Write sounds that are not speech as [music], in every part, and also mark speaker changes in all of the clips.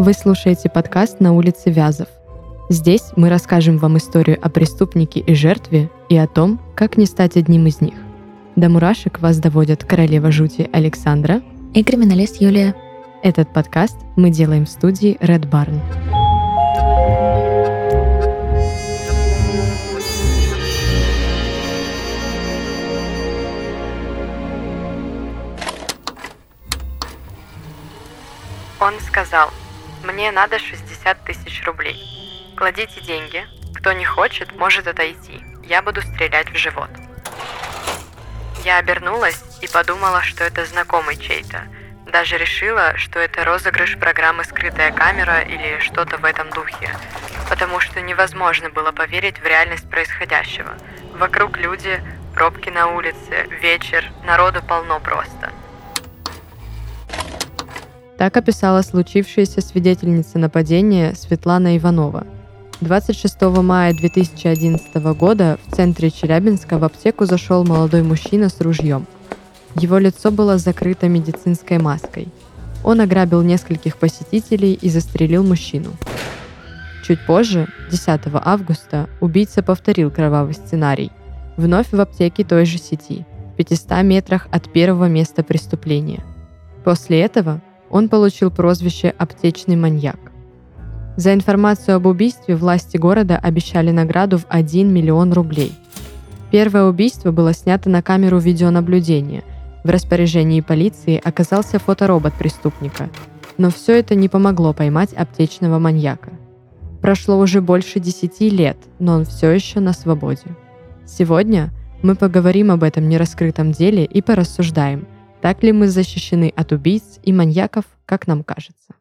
Speaker 1: Вы слушаете подкаст «На улице Вязов». Здесь мы расскажем вам историю о преступнике и жертве и о том, как не стать одним из них. До мурашек вас доводят королева жути Александра
Speaker 2: и криминалист Юлия.
Speaker 1: Этот подкаст мы делаем в студии Red Barn.
Speaker 3: Он сказал, мне надо 60 тысяч рублей. Кладите деньги. Кто не хочет, может отойти. Я буду стрелять в живот. Я обернулась и подумала, что это знакомый чей-то. Даже решила, что это розыгрыш программы «Скрытая камера» или что-то в этом духе. Потому что невозможно было поверить в реальность происходящего. Вокруг люди, пробки на улице, вечер, народу полно просто.
Speaker 1: Так описала случившаяся свидетельница нападения Светлана Иванова. 26 мая 2011 года в центре Челябинска в аптеку зашел молодой мужчина с ружьем. Его лицо было закрыто медицинской маской. Он ограбил нескольких посетителей и застрелил мужчину. Чуть позже, 10 августа, убийца повторил кровавый сценарий. Вновь в аптеке той же сети, в 500 метрах от первого места преступления. После этого он получил прозвище «аптечный маньяк». За информацию об убийстве власти города обещали награду в 1 миллион рублей. Первое убийство было снято на камеру видеонаблюдения. В распоряжении полиции оказался фоторобот преступника. Но все это не помогло поймать аптечного маньяка. Прошло уже больше 10 лет, но он все еще на свободе. Сегодня мы поговорим об этом нераскрытом деле и порассуждаем – так ли мы защищены от убийц и маньяков, как нам кажется?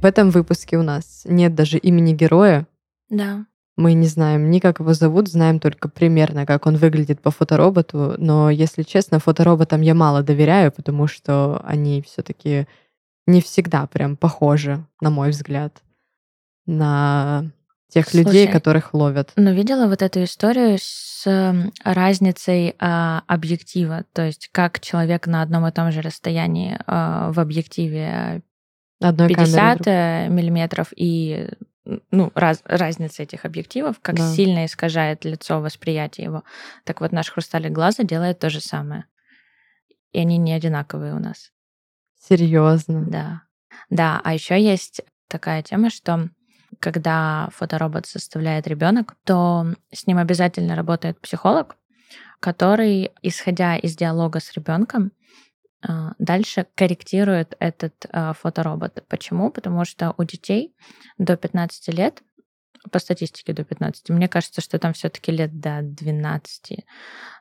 Speaker 1: В этом выпуске у нас нет даже имени героя.
Speaker 2: Да.
Speaker 1: Мы не знаем ни как его зовут, знаем только примерно, как он выглядит по фотороботу. Но, если честно, фотороботам я мало доверяю, потому что они все-таки не всегда прям похожи, на мой взгляд, на тех Слушай, людей, которых ловят.
Speaker 2: Ну, видела вот эту историю с разницей а, объектива, то есть как человек на одном и том же расстоянии а, в объективе Одной 50 камеры. миллиметров и ну, раз, разница этих объективов, как да. сильно искажает лицо, восприятие его. Так вот, наш хрусталик глаза делает то же самое. И они не одинаковые у нас.
Speaker 1: Серьезно?
Speaker 2: Да. Да, а еще есть такая тема, что когда фоторобот составляет ребенок, то с ним обязательно работает психолог, который, исходя из диалога с ребенком, а, дальше корректирует этот а, фоторобот. Почему? Потому что у детей до 15 лет по статистике до 15. Мне кажется, что там все-таки лет до 12.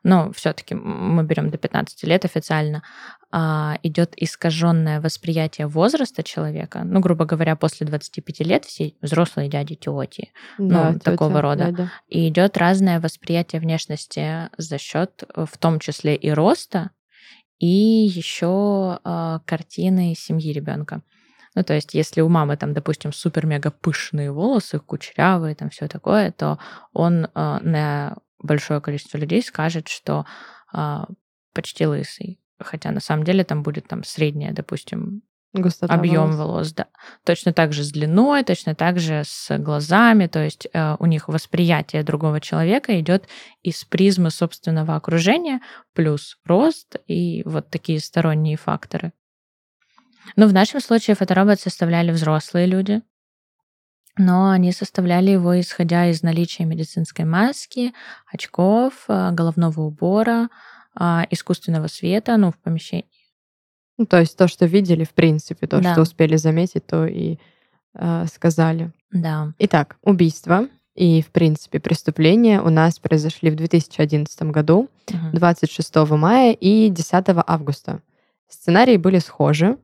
Speaker 2: Но все-таки мы берем до 15 лет официально. А, идет искаженное восприятие возраста человека. Ну, грубо говоря, после 25 лет все взрослые дяди, тети, да, ну, тетя, такого рода. Да, да. И идет разное восприятие внешности за счет, в том числе и роста, и еще э, картины семьи ребенка. Ну, то есть, если у мамы там, допустим, супер-мега пышные волосы, кучерявые, там все такое, то он э, на большое количество людей скажет, что э, почти лысый. Хотя на самом деле там будет там средняя, допустим, Густота объем волос. волос, да. Точно так же с длиной, точно так же с глазами, то есть э, у них восприятие другого человека идет из призмы собственного окружения плюс рост и вот такие сторонние факторы. Но в нашем случае фоторобот составляли взрослые люди, но они составляли его исходя из наличия медицинской маски, очков, э, головного убора, а, искусственного света, ну, в помещении.
Speaker 1: Ну, то есть то, что видели, в принципе, то, да. что успели заметить, то и э, сказали.
Speaker 2: Да.
Speaker 1: Итак, убийство и, в принципе, преступления у нас произошли в 2011 году, угу. 26 мая и 10 августа. Сценарии были схожи.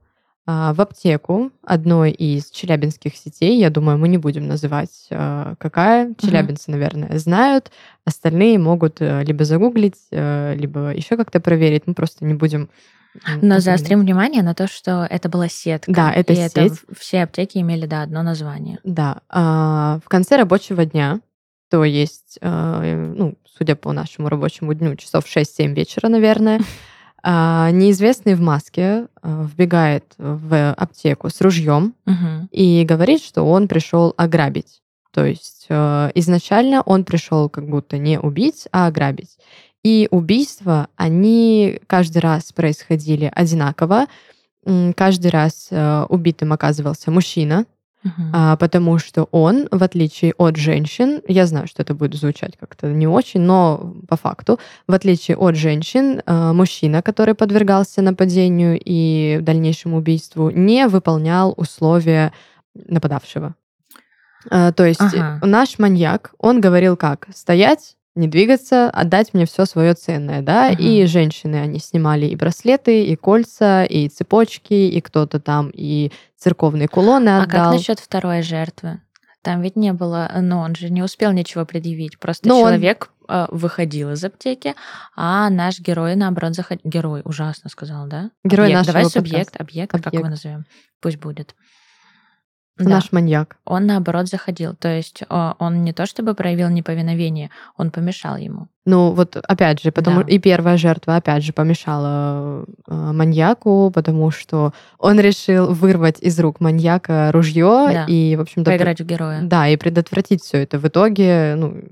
Speaker 1: А, в аптеку одной из челябинских сетей, я думаю, мы не будем называть а, какая, челябинцы, угу. наверное, знают, остальные могут э, либо загуглить, э, либо еще как-то проверить, мы просто не будем
Speaker 2: но заострим внимание на то, что это была сетка.
Speaker 1: Да, это
Speaker 2: и
Speaker 1: сеть.
Speaker 2: Это все аптеки имели, да, одно название.
Speaker 1: Да. А, в конце рабочего дня, то есть, ну, судя по нашему рабочему дню, часов 6-7 вечера, наверное, [laughs] неизвестный в маске а, вбегает в аптеку с ружьем
Speaker 2: Мгм.
Speaker 1: и говорит, что он пришел ограбить. То есть э, изначально он пришел как будто не убить, а ограбить. И убийства, они каждый раз происходили одинаково. Каждый раз э, убитым оказывался мужчина,
Speaker 2: Мгм.
Speaker 1: а, потому что он, в отличие от женщин, я знаю, что это будет звучать как-то не очень, но по факту, в отличие от женщин, э, мужчина, который подвергался нападению и дальнейшему убийству, не выполнял условия нападавшего. Э, То есть
Speaker 2: Ага.
Speaker 1: наш маньяк, он говорил как? Стоять, не двигаться, отдать мне все свое ценное, да,
Speaker 2: Мгм.
Speaker 1: и женщины, они снимали и браслеты, и кольца, и цепочки, и кто-то там, и церковные кулоны
Speaker 2: А как
Speaker 1: отдал.
Speaker 2: насчет второй жертвы? Там ведь не было, ну он же не успел ничего предъявить. Просто
Speaker 1: он-
Speaker 2: человек э, выходил из аптеки, а наш герой, наоборот, заходил. Герой, ужасно сказал, да?
Speaker 1: Герой
Speaker 2: Объект.
Speaker 1: нашего
Speaker 2: Давай
Speaker 1: подкаста.
Speaker 2: субъект, объект, как его
Speaker 1: Объект.
Speaker 2: назовем? Пусть будет. Да.
Speaker 1: Наш маньяк.
Speaker 2: Он наоборот заходил. То есть э, он не то чтобы проявил неповиновение, он помешал ему.
Speaker 1: Ну, вот опять же, потому
Speaker 2: Да.
Speaker 1: и первая жертва опять же помешала э, маньяку, потому что он решил вырвать из рук маньяка ружье
Speaker 2: Да.
Speaker 1: и, в общем-то,
Speaker 2: Поиграть в героя.
Speaker 1: да, и предотвратить все это. В итоге, ну,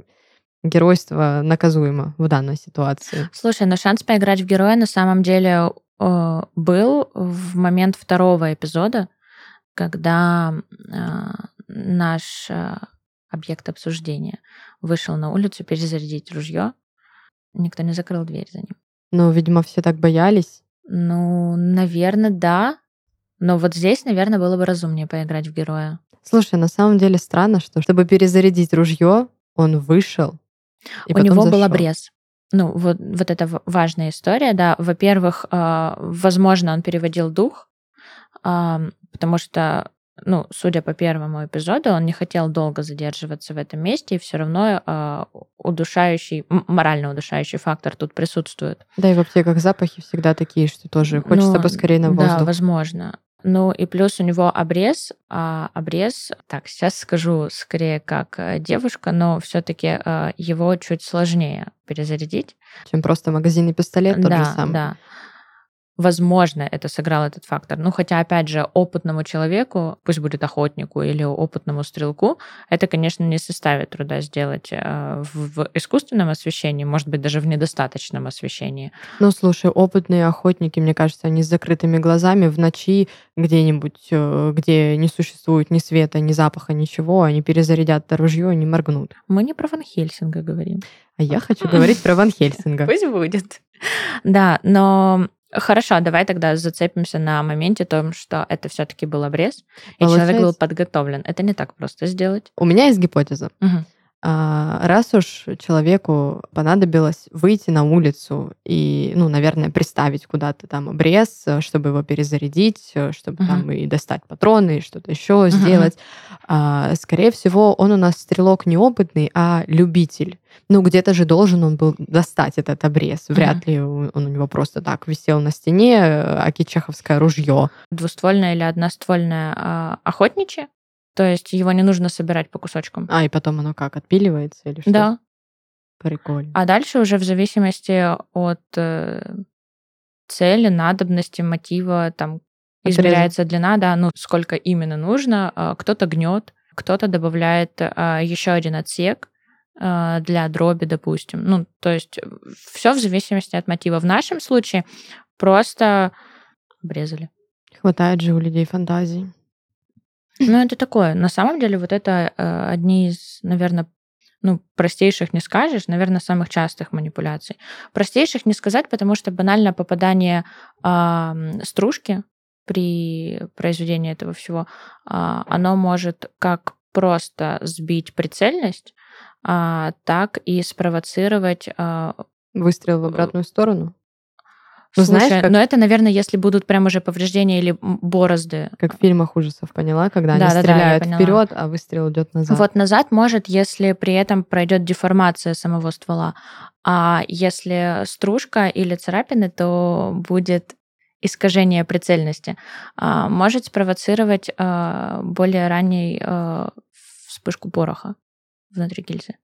Speaker 1: геройство наказуемо в данной ситуации.
Speaker 2: Слушай, но шанс поиграть в героя на самом деле э, был в момент второго эпизода, когда э, наш э, объект обсуждения вышел на улицу перезарядить ружье. Никто не закрыл дверь за ним.
Speaker 1: Но, видимо, все так боялись.
Speaker 2: Ну, наверное, да. Но вот здесь, наверное, было бы разумнее поиграть в героя.
Speaker 1: Слушай, на самом деле странно, что чтобы перезарядить ружье, он вышел.
Speaker 2: У него был
Speaker 1: зашел.
Speaker 2: обрез. Ну, вот, вот это важная история, да. Во-первых, э, возможно, он переводил дух, а, потому что, ну, судя по первому эпизоду, он не хотел долго задерживаться в этом месте, и все равно э, удушающий, морально удушающий фактор тут присутствует.
Speaker 1: Да, и в аптеках запахи всегда такие, что тоже хочется
Speaker 2: Ну,
Speaker 1: поскорее на
Speaker 2: Да,
Speaker 1: воздух.
Speaker 2: возможно. Ну и плюс у него обрез, а обрез, так, сейчас скажу скорее как э, девушка, но все-таки его чуть сложнее перезарядить.
Speaker 1: чем просто магазинный пистолет тот
Speaker 2: да,
Speaker 1: же самый.
Speaker 2: да. Возможно, это сыграл этот фактор. Ну, хотя, опять же, опытному человеку, пусть будет охотнику или опытному стрелку, это, конечно, не составит труда сделать э, в, искусственном освещении, может быть, даже в недостаточном освещении.
Speaker 1: Ну, слушай, опытные охотники, мне кажется, они с закрытыми глазами в ночи где-нибудь, э, где не существует ни света, ни запаха, ничего, они перезарядят ружье и не моргнут.
Speaker 2: Мы не про Ван Хельсинга говорим.
Speaker 1: А я хочу говорить про Ван [laughs] Хельсинга.
Speaker 2: Пусть будет. Да, но хорошо, давай тогда зацепимся на моменте том, что это все-таки был обрез, и человек был
Speaker 1: Получается-
Speaker 2: подготовлен. Это не так просто сделать.
Speaker 1: У меня есть гипотеза.
Speaker 2: Мгм.
Speaker 1: А, Раз уж человеку понадобилось выйти на улицу и, ну, наверное, приставить куда-то там обрез, э, чтобы его перезарядить, э, чтобы
Speaker 2: Мгм.
Speaker 1: там и достать патроны, и что-то еще
Speaker 2: Мгм.
Speaker 1: сделать, а, скорее всего, он у нас стрелок не опытный, а любитель. Ну, где-то же должен он был достать этот обрез. Вряд ли он он у него просто так висел на стене, э, аки чеховское ружье.
Speaker 2: Двуствольное или одноствольное а, охотничье, то есть его не нужно собирать по кусочкам.
Speaker 1: А, и потом оно как, отпиливается или что?
Speaker 2: Да.
Speaker 1: Прикольно.
Speaker 2: А дальше уже в зависимости от э, цели, надобности, мотива, там измеряется длина, да, ну сколько именно нужно. А, Кто-то гнет, кто-то добавляет еще один отсек а, для дроби, допустим. Ну, то есть все в зависимости от мотива. В нашем случае просто обрезали.
Speaker 1: Хватает же у людей фантазии.
Speaker 2: Ну, это такое. На самом деле, вот это э, одни из, наверное, ну, простейших не скажешь, наверное, самых частых манипуляций. Простейших не сказать, потому что банальное попадание м, стружки при произведении этого всего, а, оно может как просто сбить прицельность, а, так и спровоцировать а,
Speaker 1: Выстрел в обратную сторону. Ну,
Speaker 2: Слушай,
Speaker 1: знаешь, как-
Speaker 2: но это, наверное, если будут прям уже повреждения или борозды.
Speaker 1: Как в фильмах ужасов, поняла? Когда они
Speaker 2: Да-да-да, я
Speaker 1: стреляют
Speaker 2: поняла.
Speaker 1: вперед, а выстрел идет назад.
Speaker 2: Вот назад может, если при этом пройдет деформация самого ствола. А если стружка или царапины, то будет искажение прицельности. А, Может спровоцировать а, более ранней а, вспышку пороха внутри гильзы.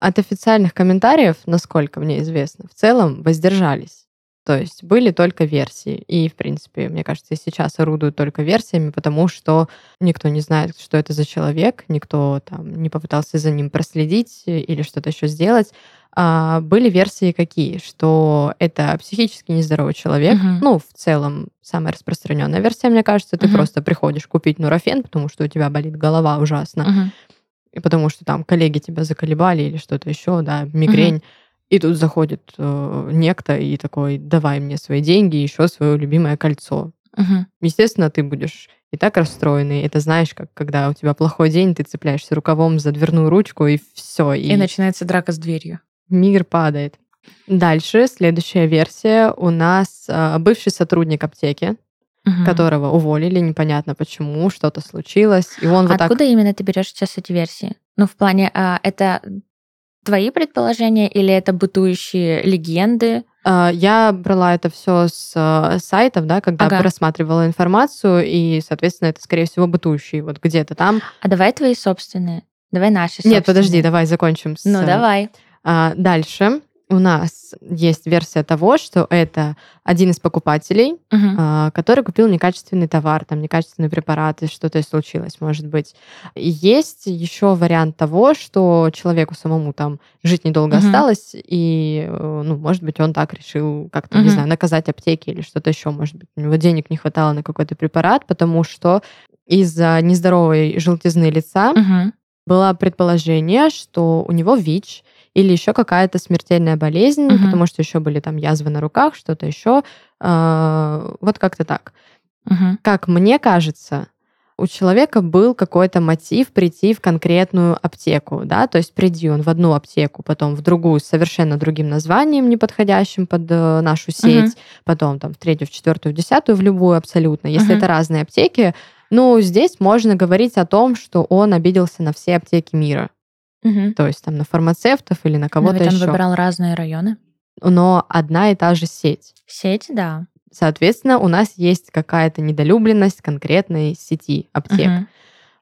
Speaker 1: От официальных комментариев, насколько мне известно, в целом воздержались. То есть были только версии. И, в принципе, мне кажется, сейчас орудуют только версиями, потому что никто не знает, что это за человек, никто там не попытался за ним проследить или что-то еще сделать. А были версии какие? Что это психически нездоровый человек.
Speaker 2: Мгм.
Speaker 1: Ну, в целом, самая распространенная версия, мне кажется, ты
Speaker 2: Мгм.
Speaker 1: просто приходишь купить нурофен, потому что у тебя болит голова ужасно,
Speaker 2: Мгм.
Speaker 1: и потому что там коллеги тебя заколебали или что-то еще, да, мигрень. И тут заходит э, некто и такой, давай мне свои деньги и еще свое любимое кольцо.
Speaker 2: Мгм.
Speaker 1: Естественно, ты будешь и так расстроенный. Это знаешь, как когда у тебя плохой день, ты цепляешься рукавом за дверную ручку, и все.
Speaker 2: И начинается драка с дверью.
Speaker 1: мир падает. Дальше, следующая версия. У нас э, бывший сотрудник аптеки,
Speaker 2: Мгм.
Speaker 1: которого уволили, непонятно почему, что-то случилось. И он вот
Speaker 2: Откуда именно ты берешь сейчас эти версии? Ну, в плане, а, это твои предположения или это бытующие легенды?
Speaker 1: А, Я брала это все с э, сайтов, да, когда
Speaker 2: Ага.
Speaker 1: просматривала информацию, и, соответственно, это, скорее всего, бытующие вот где-то там.
Speaker 2: А давай твои собственные. Давай наши собственные.
Speaker 1: Нет, подожди, давай закончим с...
Speaker 2: Ну,
Speaker 1: э,
Speaker 2: давай.
Speaker 1: а, Дальше у нас есть версия того, что это один из покупателей, а, который купил некачественный товар, там некачественные препараты, что-то случилось, может быть. Есть еще вариант того, что человеку самому там жить недолго
Speaker 2: Мгм.
Speaker 1: осталось, и, э, ну, может быть, он так решил как-то, не
Speaker 2: Мгм.
Speaker 1: знаю, наказать аптеки или что-то еще, может быть, у него денег не хватало на какой-то препарат, потому что из-за нездоровой желтизны лица
Speaker 2: Мгм.
Speaker 1: было предположение, что у него ВИЧ или еще какая-то смертельная болезнь,
Speaker 2: Мгм.
Speaker 1: потому что еще были там язвы на руках, что-то еще. А, Вот как-то так.
Speaker 2: Мгм.
Speaker 1: Как мне кажется, у человека был какой-то мотив прийти в конкретную аптеку, да, то есть приди он в одну аптеку, потом в другую с совершенно другим названием, неподходящим под э, нашу сеть,
Speaker 2: Мгм.
Speaker 1: потом там в третью, в четвертую, в десятую, в любую абсолютно. Если
Speaker 2: Мгм.
Speaker 1: это разные аптеки, ну, здесь можно говорить о том, что он обиделся на все аптеки мира.
Speaker 2: Мгм.
Speaker 1: То есть там на фармацевтов или на
Speaker 2: Но
Speaker 1: кого-то
Speaker 2: ведь он
Speaker 1: еще.
Speaker 2: выбирал разные районы.
Speaker 1: Но одна и та же сеть.
Speaker 2: Сеть, да.
Speaker 1: Соответственно, у нас есть какая-то недолюбленность конкретной сети аптек.
Speaker 2: Мгм.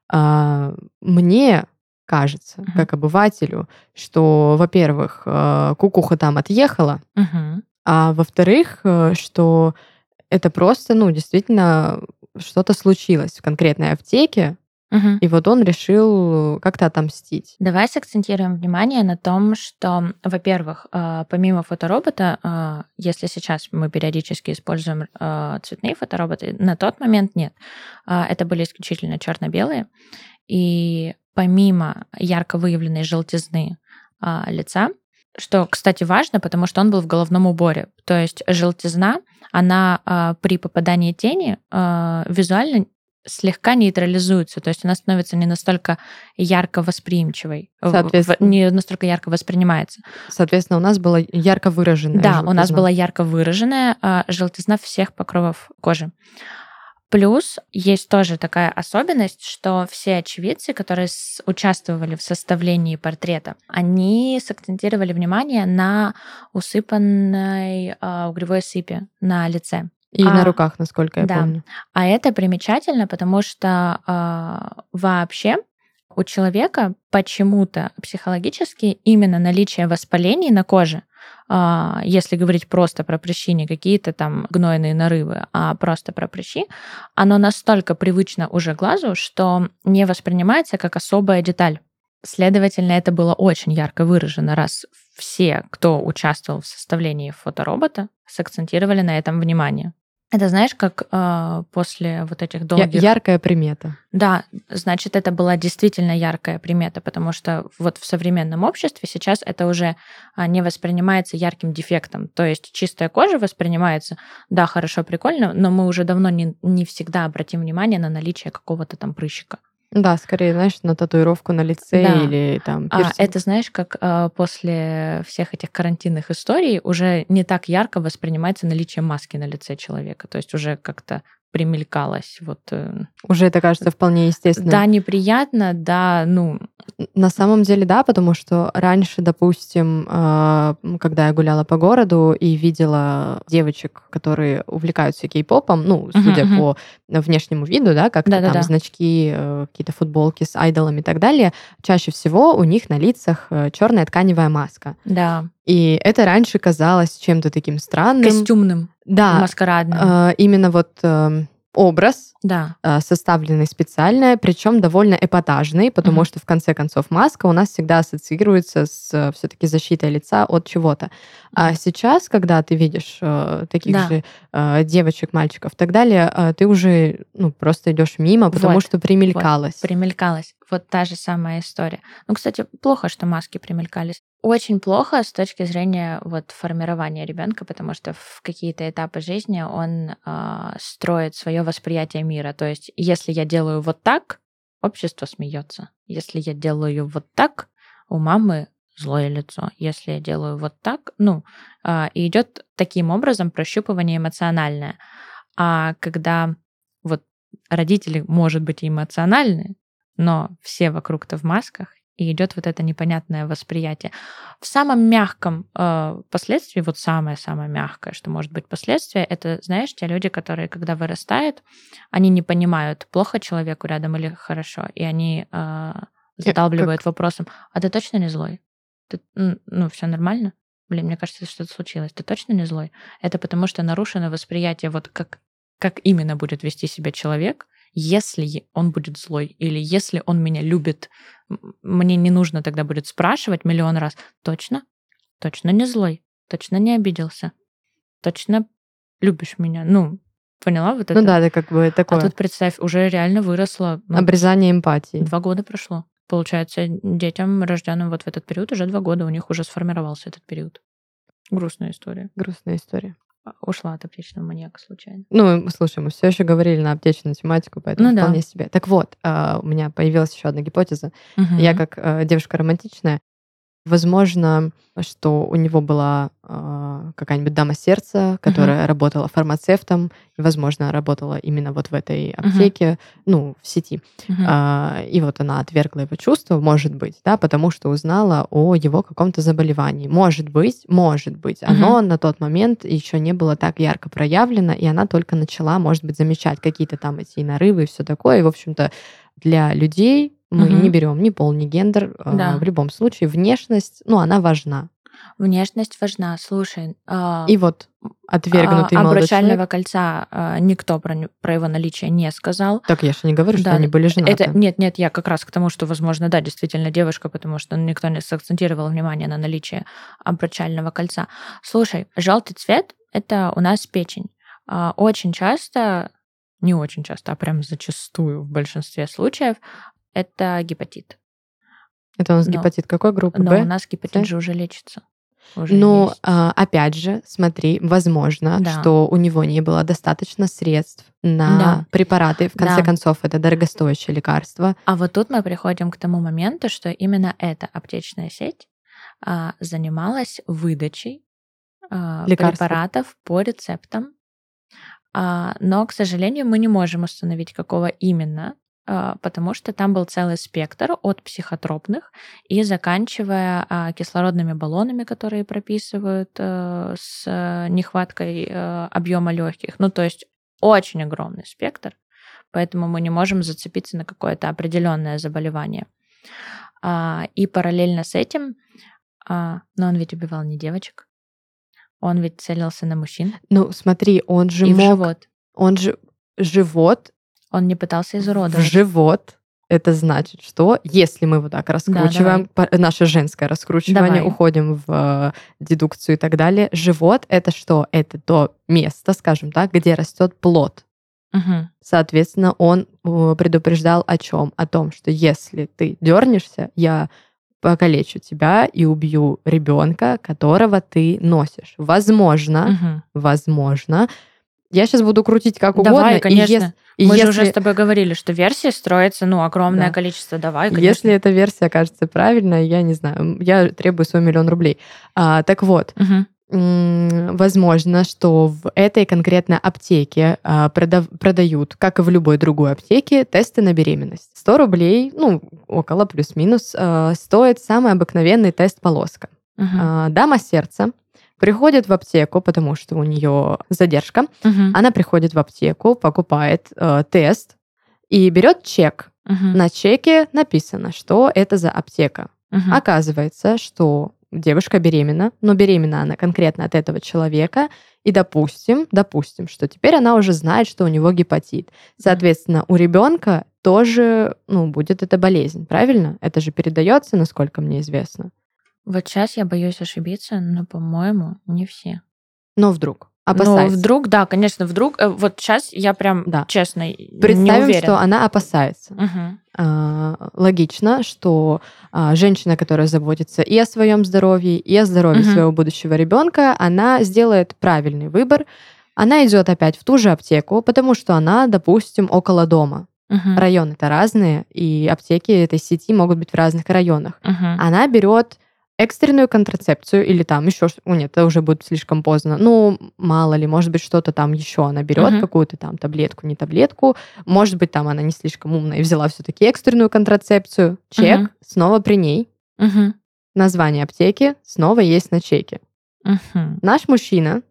Speaker 1: А, Мне кажется,
Speaker 2: Мгм.
Speaker 1: как обывателю, что, во-первых, э, кукуха там отъехала,
Speaker 2: Мгм.
Speaker 1: а во-вторых, э, что это просто, ну, действительно что-то случилось в конкретной аптеке,
Speaker 2: Мгм.
Speaker 1: и вот он решил как-то отомстить.
Speaker 2: Давай сакцентируем внимание на том, что, во-первых, э, помимо фоторобота, э, если сейчас мы периодически используем э, цветные фотороботы, на тот момент нет. Это были исключительно черно-белые. И помимо ярко выявленной желтизны лица, что, кстати, важно, потому что он был в головном уборе. То есть желтизна, она при попадании тени визуально слегка нейтрализуется, то есть она становится не настолько ярко восприимчивой,
Speaker 1: Соответственно.
Speaker 2: не настолько ярко воспринимается.
Speaker 1: Соответственно, у нас была ярко выраженная
Speaker 2: Да, у нас
Speaker 1: желтизна.
Speaker 2: была ярко выраженная а, желтизна всех покровов кожи. Плюс есть тоже такая особенность, что все очевидцы, которые участвовали в составлении портрета, они сакцентировали внимание на усыпанной а, углевой сыпи на лице.
Speaker 1: И
Speaker 2: А,
Speaker 1: на руках, насколько я
Speaker 2: да.
Speaker 1: помню.
Speaker 2: А это примечательно, потому что а, вообще у человека почему-то психологически именно наличие воспалений на коже, а, если говорить просто про прыщи, не какие-то там гнойные нарывы, а просто про прыщи, оно настолько привычно уже глазу, что не воспринимается как особая деталь. Следовательно, это было очень ярко выражено, раз все, кто участвовал в составлении фоторобота, сакцентировали на этом внимание. Это знаешь, как э, после вот этих
Speaker 1: Я-
Speaker 2: долгих...
Speaker 1: яркая примета.
Speaker 2: Да, значит, это была действительно яркая примета, потому что вот в современном обществе сейчас это уже а, не воспринимается ярким дефектом. То есть чистая кожа воспринимается, да, хорошо, прикольно, но мы уже давно не, не всегда обратим внимание на наличие какого-то там прыщика.
Speaker 1: Да, скорее, знаешь, на татуировку на лице
Speaker 2: Да.
Speaker 1: или там
Speaker 2: А
Speaker 1: пирсинг.
Speaker 2: это, знаешь, как а, после всех этих карантинных историй уже не так ярко воспринимается наличие маски на лице человека. То есть уже как-то примелькалось. Вот, э,
Speaker 1: Уже это кажется вполне естественно.
Speaker 2: да, неприятно, да, ну,
Speaker 1: На самом деле, да, потому что раньше, допустим, э, когда я гуляла по городу и видела девочек, которые увлекаются кей-попом, ну, судя
Speaker 2: мгм.
Speaker 1: по внешнему виду, да, как-то там значки, э, какие-то футболки с айдолами и так далее, чаще всего у них на лицах черная тканевая маска.
Speaker 2: да.
Speaker 1: И это раньше казалось чем-то таким странным.
Speaker 2: Костюмным,
Speaker 1: Да,
Speaker 2: маскарадным.
Speaker 1: э, именно вот э, образ
Speaker 2: да.
Speaker 1: э, составленный специально, причем довольно эпатажный, потому
Speaker 2: Мгм.
Speaker 1: что в конце концов маска у нас всегда ассоциируется с все-таки защитой лица от чего-то. А сейчас, когда ты видишь э, таких
Speaker 2: Да.
Speaker 1: же э, девочек, мальчиков и так далее, э, ты уже ну, просто идешь мимо, потому
Speaker 2: Вот,
Speaker 1: что примелькалась.
Speaker 2: примелькалась. Вот та же самая история. Ну, кстати, плохо, что маски примелькались. Очень плохо с точки зрения вот формирования ребенка, потому что в какие-то этапы жизни он а, строит свое восприятие мира. То есть, если я делаю вот так, общество смеется. Если я делаю вот так, у мамы злое лицо. Если я делаю вот так, ну, а, и идет таким образом прощупывание эмоциональное. А когда вот родители, может быть, эмоциональны, но все вокруг-то в масках, и идет вот это непонятное восприятие. В самом мягком э, последствии, вот самое-самое мягкое, что может быть последствие, это, знаешь, те люди, которые, когда вырастают, они не понимают, плохо человеку рядом или хорошо, и они э, задалбливают вопросом, а ты точно не злой? Ты, ну, все нормально? Блин, мне кажется, что-то случилось. Ты точно не злой? Это потому что нарушено восприятие, вот как, как именно будет вести себя человек, если он будет злой, или если он меня любит, мне не нужно тогда будет спрашивать миллион раз, точно? Точно не злой? Точно не обиделся? Точно любишь меня? Ну, поняла вот это?
Speaker 1: Ну да, это как бы такое
Speaker 2: А тут, представь, уже реально выросло. ну,
Speaker 1: обрезание эмпатии.
Speaker 2: Два года прошло. Получается, детям, рожденным вот в этот период, уже два года у них уже сформировался этот период. Грустная история.
Speaker 1: Грустная история.
Speaker 2: А, Ушла от аптечного маньяка случайно.
Speaker 1: Ну, слушай, мы все еще говорили на аптечную тематику, поэтому
Speaker 2: Ну да.
Speaker 1: вполне себе. Так вот, а, у меня появилась еще одна гипотеза. Я как э, девушка романтичная, возможно, что у него была э, какая-нибудь дама сердца, которая работала фармацевтом, и, возможно, работала именно вот в этой аптеке, ну, в сети.
Speaker 2: Мгм.
Speaker 1: А, и вот она отвергла его чувства, может быть, да, потому что узнала о его каком-то заболевании. Может быть, может быть. Оно на тот момент еще не было так ярко проявлено, и она только начала, может быть, замечать какие-то там эти нарывы и все такое. И, в общем-то, для людей мы
Speaker 2: Мгм.
Speaker 1: не берем ни пол, ни гендер. а,
Speaker 2: Да.
Speaker 1: В любом случае, внешность, ну, она важна.
Speaker 2: Внешность важна. Слушай, а,
Speaker 1: И вот отвергнутый
Speaker 2: а,
Speaker 1: молодой
Speaker 2: обручального
Speaker 1: человек...
Speaker 2: кольца а, никто про, про его наличие не сказал.
Speaker 1: Так, я же не говорю, что
Speaker 2: Да,
Speaker 1: они были женаты.
Speaker 2: Это нет, нет, я как раз к тому, что, возможно, да, действительно девушка, потому что никто не сакцентировал внимание на наличие обручального кольца. Слушай, желтый цвет это у нас печень. А, Очень часто, не очень часто, а прям зачастую в большинстве случаев, это гепатит.
Speaker 1: Это у нас
Speaker 2: Но-
Speaker 1: гепатит какой группы?
Speaker 2: Но
Speaker 1: Б?
Speaker 2: у нас гепатит
Speaker 1: С?
Speaker 2: же уже лечится. Уже
Speaker 1: Ну,
Speaker 2: есть.
Speaker 1: а, опять же, смотри, возможно,
Speaker 2: Да.
Speaker 1: что у него не было достаточно средств на
Speaker 2: Да.
Speaker 1: препараты. В конце
Speaker 2: Да.
Speaker 1: концов, это дорогостоящее лекарство.
Speaker 2: А вот тут мы приходим к тому моменту, что именно эта аптечная сеть а, занималась выдачей а, препаратов по рецептам. А, но, к сожалению, мы не можем установить, какого именно, потому что там был целый спектр от психотропных и заканчивая а, кислородными баллонами, которые прописывают э, с э, нехваткой э, объема легких. Ну, то есть очень огромный спектр, поэтому мы не можем зацепиться на какое-то определенное заболевание. А, и параллельно с этим, а, но он ведь убивал не девочек, он ведь целился на мужчин
Speaker 1: Ну, смотри, он же
Speaker 2: и
Speaker 1: мог...
Speaker 2: живот.
Speaker 1: Он же живот
Speaker 2: Он не пытался
Speaker 1: в
Speaker 2: изуродовать.
Speaker 1: живот. Это значит, что если мы вот так раскручиваем по- наше женское раскручивание,
Speaker 2: Давай.
Speaker 1: уходим в э, дедукцию и так далее, живот это что? Это то место, скажем так, где растет плод.
Speaker 2: Мгм.
Speaker 1: Соответственно, он э, предупреждал о чем? О том, что если ты дернешься, я покалечу тебя и убью ребенка, которого ты носишь. Возможно,
Speaker 2: Мгм.
Speaker 1: возможно. Я сейчас буду крутить как
Speaker 2: Давай,
Speaker 1: угодно. и
Speaker 2: конечно.
Speaker 1: ес- и
Speaker 2: Мы же
Speaker 1: если-
Speaker 2: уже с тобой говорили, что версии строится, ну, огромное
Speaker 1: Да.
Speaker 2: количество. Давай, конечно.
Speaker 1: Если эта версия окажется правильной, я не знаю, я требую свой миллион рублей. А, так вот, м, возможно, что в этой конкретной аптеке а, продав- продают, как и в любой другой аптеке, тесты на беременность. 100 рублей, ну, около плюс-минус, а, стоит самый обыкновенный тест полоска. А, Дама сердца приходит в аптеку, потому что у нее задержка.
Speaker 2: Мгм.
Speaker 1: Она приходит в аптеку, покупает э, тест и берет чек.
Speaker 2: Мгм.
Speaker 1: На чеке написано, что это за аптека.
Speaker 2: Мгм.
Speaker 1: Оказывается, что девушка беременна, но беременна она конкретно от этого человека, и допустим, допустим, что теперь она уже знает, что у него гепатит. Соответственно, у ребенка тоже ну, будет эта болезнь, правильно? Это же передается, насколько мне известно.
Speaker 2: Вот сейчас я боюсь ошибиться, но, по-моему, не все.
Speaker 1: Но вдруг.
Speaker 2: Но
Speaker 1: Опасается.
Speaker 2: вдруг, да, конечно, вдруг. э, Вот сейчас я прям,
Speaker 1: Да.
Speaker 2: честно, не
Speaker 1: Представим,
Speaker 2: уверена.
Speaker 1: что она опасается.
Speaker 2: Мгм.
Speaker 1: А, логично, что а, женщина, которая заботится и о своем здоровье, и о здоровье
Speaker 2: Мгм.
Speaker 1: своего будущего ребенка, она сделает правильный выбор. Она идет опять в ту же аптеку, потому что она, допустим, около дома.
Speaker 2: Мгм.
Speaker 1: Районы-то разные, и аптеки этой сети могут быть в разных районах.
Speaker 2: Мгм.
Speaker 1: Она берет экстренную контрацепцию или там еще что нет, это уже будет слишком поздно. Ну, мало ли, может быть, что-то там еще она берет,
Speaker 2: Мгм.
Speaker 1: какую-то там таблетку, не таблетку. Может быть, там она не слишком умная и взяла все-таки экстренную контрацепцию. Чек
Speaker 2: Мгм.
Speaker 1: снова при ней.
Speaker 2: Мгм.
Speaker 1: Название аптеки снова есть на чеке.
Speaker 2: Мгм.
Speaker 1: Наш мужчина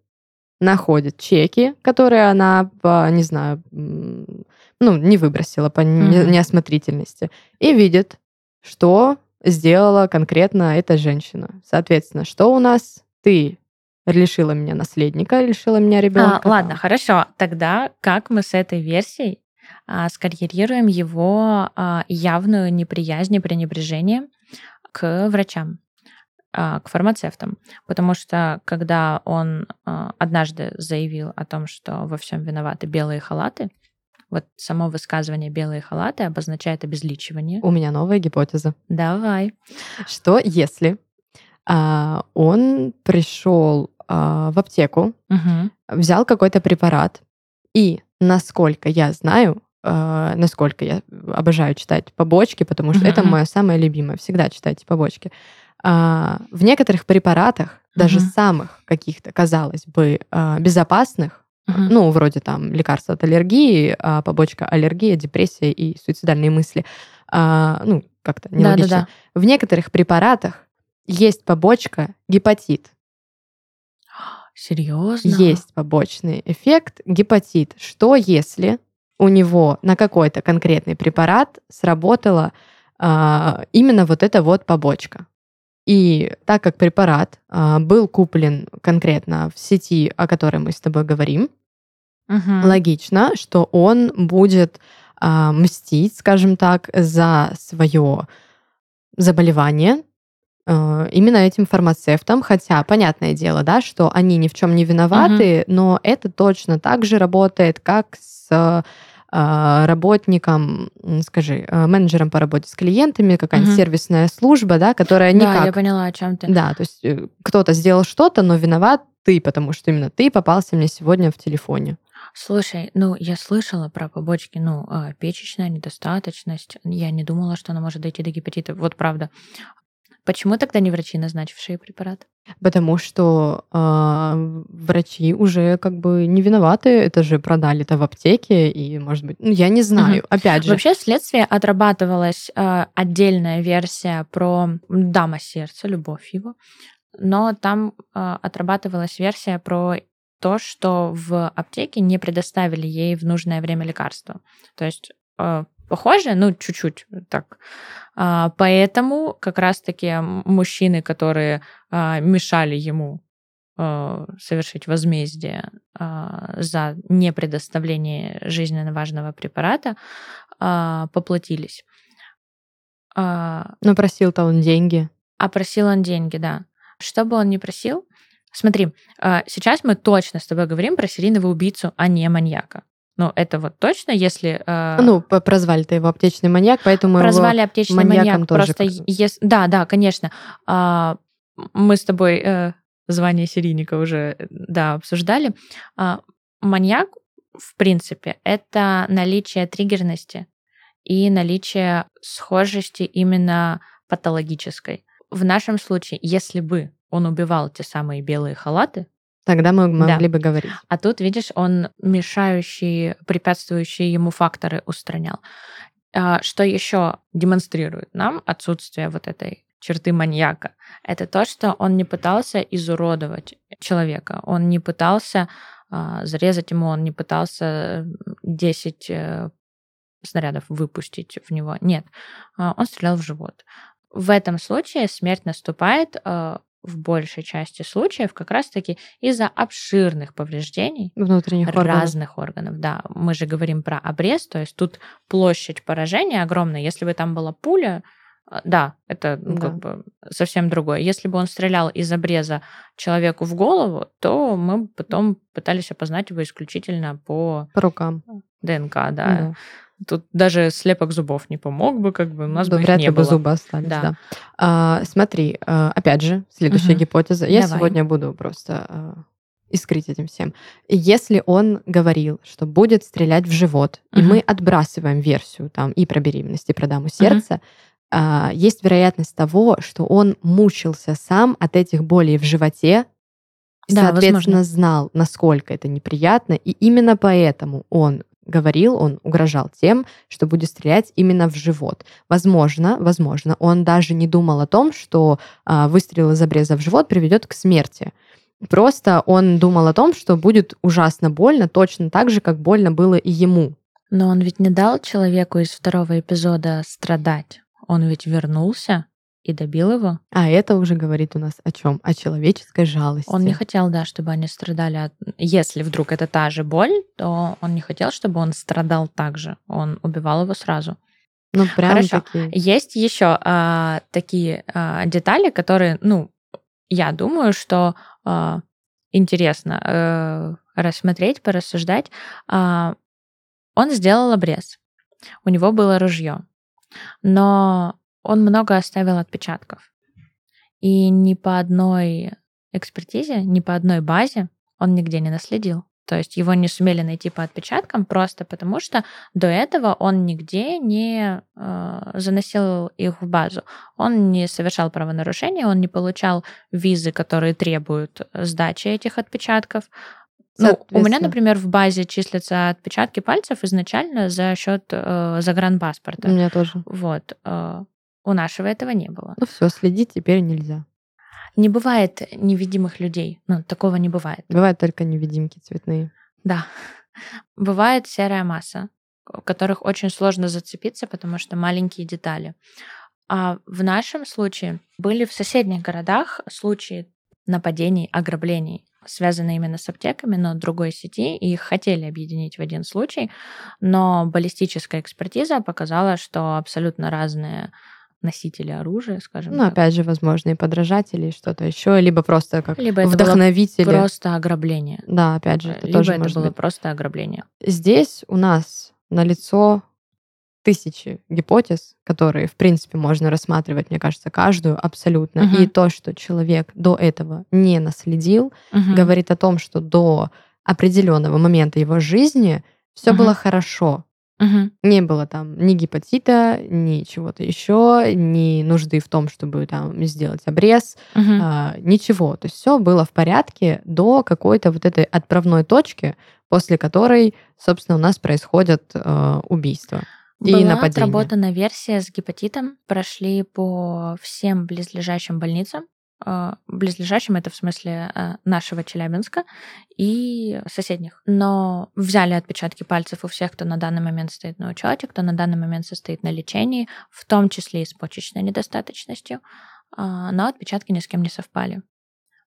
Speaker 1: находит чеки, которые она по, не знаю, ну, не выбросила по
Speaker 2: Мгм.
Speaker 1: неосмотрительности, и видит, что сделала конкретно эта женщина. Соответственно, что у нас? Ты лишила меня наследника, лишила меня ребенка.
Speaker 2: А, ладно, хорошо. Тогда как мы с этой версией а, скоррегируем его а, явную неприязнь и пренебрежение к врачам, а, к фармацевтам? Потому что когда он а, однажды заявил о том, что во всем виноваты белые халаты, вот само высказывание белые халаты обозначает обезличивание.
Speaker 1: У меня новая гипотеза.
Speaker 2: Давай.
Speaker 1: Что если а, он пришел а, в аптеку,
Speaker 2: Мгм.
Speaker 1: взял какой-то препарат, и, насколько я знаю, э, насколько я обожаю читать побочки, потому что
Speaker 2: Мгм,
Speaker 1: это мое самое любимое, всегда читайте побочки. А, в некоторых препаратах, даже
Speaker 2: Мгм.
Speaker 1: самых каких-то, казалось бы, а, безопасных,
Speaker 2: Мгм.
Speaker 1: ну, вроде там лекарства от аллергии, а, побочка аллергия, депрессия и суицидальные мысли, а, ну, как-то нелогично.
Speaker 2: Да-да-да.
Speaker 1: В некоторых препаратах есть побочка гепатит. [gasps]
Speaker 2: Серьезно?
Speaker 1: Есть побочный эффект гепатит. Что если у него на какой-то конкретный препарат сработала а, именно вот эта вот побочка? И так как препарат а, был куплен конкретно в сети, о которой мы с тобой говорим,
Speaker 2: Мгм.
Speaker 1: логично, что он будет а, мстить, скажем так, за свое заболевание э, именно этим фармацевтам, хотя понятное дело, да, что они ни в чем не виноваты, но это точно так же работает, как с работником, м, скажи, э, менеджером по работе с клиентами, какая-нибудь
Speaker 2: Мгм.
Speaker 1: сервисная служба, да, которая
Speaker 2: Да, я
Speaker 1: никак
Speaker 2: поняла, о чем ты.
Speaker 1: да, то есть э, кто-то сделал что-то, но виноват ты, потому что именно ты попался мне сегодня в телефоне.
Speaker 2: Слушай, ну я слышала про побочки, ну а, печечная недостаточность. Я не думала, что она может дойти до гепатита. Вот правда. Почему тогда не врачи, назначившие препарат?
Speaker 1: Потому что а, врачи уже как бы не виноваты, это же продали это в аптеке, и, может быть, ну, я не знаю, опять же.
Speaker 2: Вообще в следствии отрабатывалась а, отдельная версия про дама сердца, любовь его, но там а, отрабатывалась версия про то, что в аптеке не предоставили ей в нужное время лекарства. То есть похоже, ну чуть-чуть так. А, Поэтому как раз-таки мужчины, которые а, мешали ему а, совершить возмездие а, за непредоставление жизненно важного препарата, поплатились.
Speaker 1: Но просил-то он деньги.
Speaker 2: а просил он деньги, да. Что бы он ни просил, смотри, сейчас мы точно с тобой говорим про серийного убийцу, а не маньяка. Ну, это вот точно, если... а,
Speaker 1: Ну, прозвали-то его аптечный маньяк, поэтому
Speaker 2: прозвали
Speaker 1: его...
Speaker 2: аптечный
Speaker 1: маньяком
Speaker 2: маньяк.
Speaker 1: тоже
Speaker 2: Просто ес- да, да, конечно. А, мы с тобой э, звание серийника уже э, да обсуждали. А, маньяк, в принципе, это наличие триггерности и наличие схожести именно патологической. В нашем случае, если бы он убивал те самые белые халаты,
Speaker 1: Тогда мы
Speaker 2: Да.
Speaker 1: могли бы говорить.
Speaker 2: а тут, видишь, он мешающие, препятствующие ему факторы устранял. А, Что еще демонстрирует нам отсутствие вот этой черты маньяка? Это то, что он не пытался изуродовать человека, он не пытался а, зарезать ему, он не пытался 10 э, снарядов выпустить в него. Нет, А, он стрелял в живот. В этом случае смерть наступает в большей части случаев как раз-таки из-за обширных повреждений
Speaker 1: Внутренних органов.
Speaker 2: разных органов. Да, мы же говорим про обрез, то есть тут площадь поражения огромная. Если бы там была пуля, а, да, это ну,
Speaker 1: Да.
Speaker 2: как бы совсем другое. Если бы он стрелял из обреза человеку в голову, то мы потом пытались опознать его исключительно по
Speaker 1: По рукам.
Speaker 2: ДНК, да.
Speaker 1: Да.
Speaker 2: Тут даже слепок зубов не помог бы, как бы у нас
Speaker 1: Да,
Speaker 2: бы
Speaker 1: вряд
Speaker 2: не
Speaker 1: ли бы
Speaker 2: было.
Speaker 1: зубы остались,
Speaker 2: Да.
Speaker 1: да. А, смотри, а, опять же, следующая
Speaker 2: Мгм.
Speaker 1: гипотеза. Я
Speaker 2: Давай.
Speaker 1: сегодня буду просто а, искрить этим всем. Если он говорил, что будет стрелять в живот, и
Speaker 2: Мгм.
Speaker 1: мы отбрасываем версию там и про беременность, и про даму сердца, а, есть вероятность того, что он мучился сам от этих болей в животе, и,
Speaker 2: Да,
Speaker 1: соответственно,
Speaker 2: возможно.
Speaker 1: знал, насколько это неприятно, и именно поэтому он говорил, он угрожал тем, что будет стрелять именно в живот. Возможно, возможно, он даже не думал о том, что а, выстрел из обреза в живот приведет к смерти. Просто он думал о том, что будет ужасно больно, точно так же, как больно было и ему.
Speaker 2: Но он ведь не дал человеку из второго эпизода страдать. Он ведь вернулся и добил его.
Speaker 1: А это уже говорит у нас о чем? О человеческой жалости.
Speaker 2: Он не хотел, да, чтобы они страдали. От... Если вдруг это та же боль, то он не хотел, чтобы он страдал так же. Он убивал его сразу.
Speaker 1: Ну, прям
Speaker 2: Хорошо.
Speaker 1: такие.
Speaker 2: Есть еще а, такие а, детали, которые, ну, я думаю, что а, интересно э, рассмотреть, порассуждать. А, он сделал обрез. У него было ружье. Но он много оставил отпечатков. И ни по одной экспертизе, ни по одной базе он нигде не наследил. То есть его не сумели найти по отпечаткам просто потому, что до этого он нигде не э, заносил их в базу. Он не совершал правонарушения, он не получал визы, которые требуют сдачи этих отпечатков. Ну, у меня, например, в базе числятся отпечатки пальцев изначально за счет э, загранпаспорта.
Speaker 1: У меня тоже.
Speaker 2: Вот. э, у нашего этого не было.
Speaker 1: Ну все, следить теперь нельзя.
Speaker 2: Не бывает невидимых людей. Ну, такого не бывает.
Speaker 1: Бывают только невидимки цветные.
Speaker 2: Да. [laughs] Бывает серая масса, у которых очень сложно зацепиться, потому что маленькие детали. А в нашем случае были в соседних городах случаи нападений, ограблений, связанные именно с аптеками, но другой сети, и их хотели объединить в один случай, но баллистическая экспертиза показала, что абсолютно разные носители оружия, скажем
Speaker 1: Ну,
Speaker 2: так.
Speaker 1: опять же, возможно, и подражатели, и что-то еще, либо просто как
Speaker 2: Либо это было
Speaker 1: вдохновители.
Speaker 2: просто ограбление.
Speaker 1: Да, опять же, это
Speaker 2: Либо
Speaker 1: тоже
Speaker 2: это
Speaker 1: может
Speaker 2: было
Speaker 1: быть.
Speaker 2: просто ограбление.
Speaker 1: Здесь у нас на лицо тысячи гипотез, которые, в принципе, можно рассматривать, мне кажется, каждую абсолютно.
Speaker 2: Мгм.
Speaker 1: И то, что человек до этого не наследил,
Speaker 2: Мгм.
Speaker 1: говорит о том, что до определенного момента его жизни все
Speaker 2: Мгм.
Speaker 1: было хорошо.
Speaker 2: Мгм.
Speaker 1: Не было там ни гепатита, ни чего-то еще, ни нужды в том, чтобы там сделать обрез,
Speaker 2: Мгм.
Speaker 1: а, ничего. То есть все было в порядке до какой-то вот этой отправной точки, после которой, собственно, у нас происходят э, убийства. и
Speaker 2: Была
Speaker 1: нападения.
Speaker 2: отработана версия с гепатитом. Прошли по всем близлежащим больницам. Э, Близлежащим это в смысле э, нашего Челябинска и соседних. Но взяли отпечатки пальцев у всех, кто на данный момент стоит на учете, кто на данный момент состоит на лечении, в том числе и с почечной недостаточностью. А, Но отпечатки ни с кем не совпали.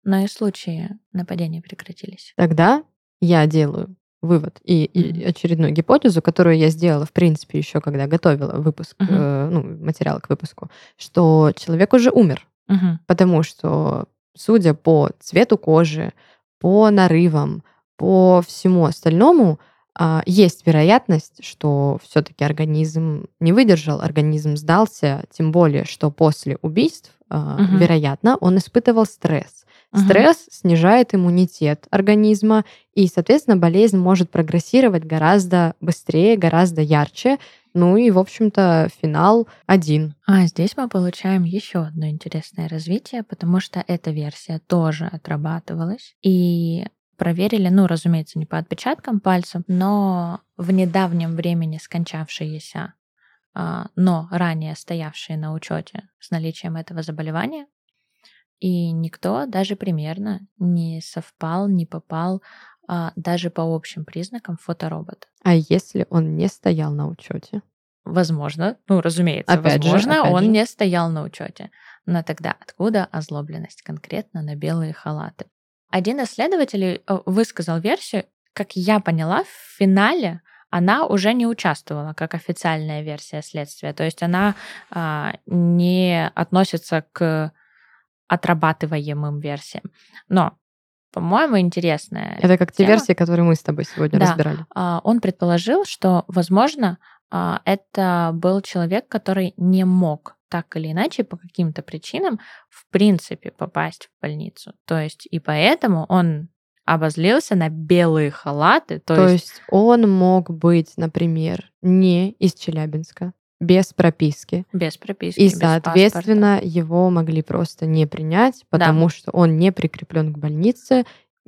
Speaker 2: Но и случаи нападений прекратились.
Speaker 1: Тогда я делаю вывод и, и очередную гипотезу, которую я сделала, в принципе, еще когда готовила выпуск,
Speaker 2: Мгм.
Speaker 1: э, ну, материал к выпуску, что человек уже умер.
Speaker 2: Мгм.
Speaker 1: Потому что, судя по цвету кожи, по нарывам, по всему остальному, а, есть вероятность, что все-таки организм не выдержал, организм сдался, тем более, что после убийств,
Speaker 2: Мгм.
Speaker 1: вероятно, он испытывал стресс. Стресс снижает иммунитет организма, и, соответственно, болезнь может прогрессировать гораздо быстрее, гораздо ярче. Ну и, в общем-то, финал один.
Speaker 2: А здесь мы получаем еще одно интересное развитие, потому что эта версия тоже отрабатывалась. И проверили, ну, разумеется, не по отпечаткам пальцев, но в недавнем времени скончавшиеся, но ранее стоявшие на учете с наличием этого заболевания. И никто даже примерно не совпал, не попал а, даже по общим признакам фоторобот.
Speaker 1: А если он не стоял на учете?
Speaker 2: Возможно, ну, разумеется,
Speaker 1: Опять же,
Speaker 2: возможно,
Speaker 1: опять
Speaker 2: он
Speaker 1: же.
Speaker 2: не стоял на учете. Но тогда откуда озлобленность конкретно на белые халаты? Один исследователь э, высказал версию, как я поняла, в финале она уже не участвовала как официальная версия следствия. То есть она а, не относится к отрабатываемым версиям. Но по-моему, интересная.
Speaker 1: Это как те
Speaker 2: тема.
Speaker 1: версии, которые мы с тобой сегодня
Speaker 2: Да.
Speaker 1: разбирали.
Speaker 2: А, Он предположил, что, возможно, а, это был человек, который не мог так или иначе по каким-то причинам в принципе попасть в больницу. То есть и поэтому он обозлился на белые халаты. То,
Speaker 1: То
Speaker 2: есть,
Speaker 1: есть он мог быть, например, не из Челябинска, без прописки.
Speaker 2: без прописки,
Speaker 1: И,
Speaker 2: без паспорта.
Speaker 1: соответственно, его могли просто не принять, потому что он не прикреплен к больнице,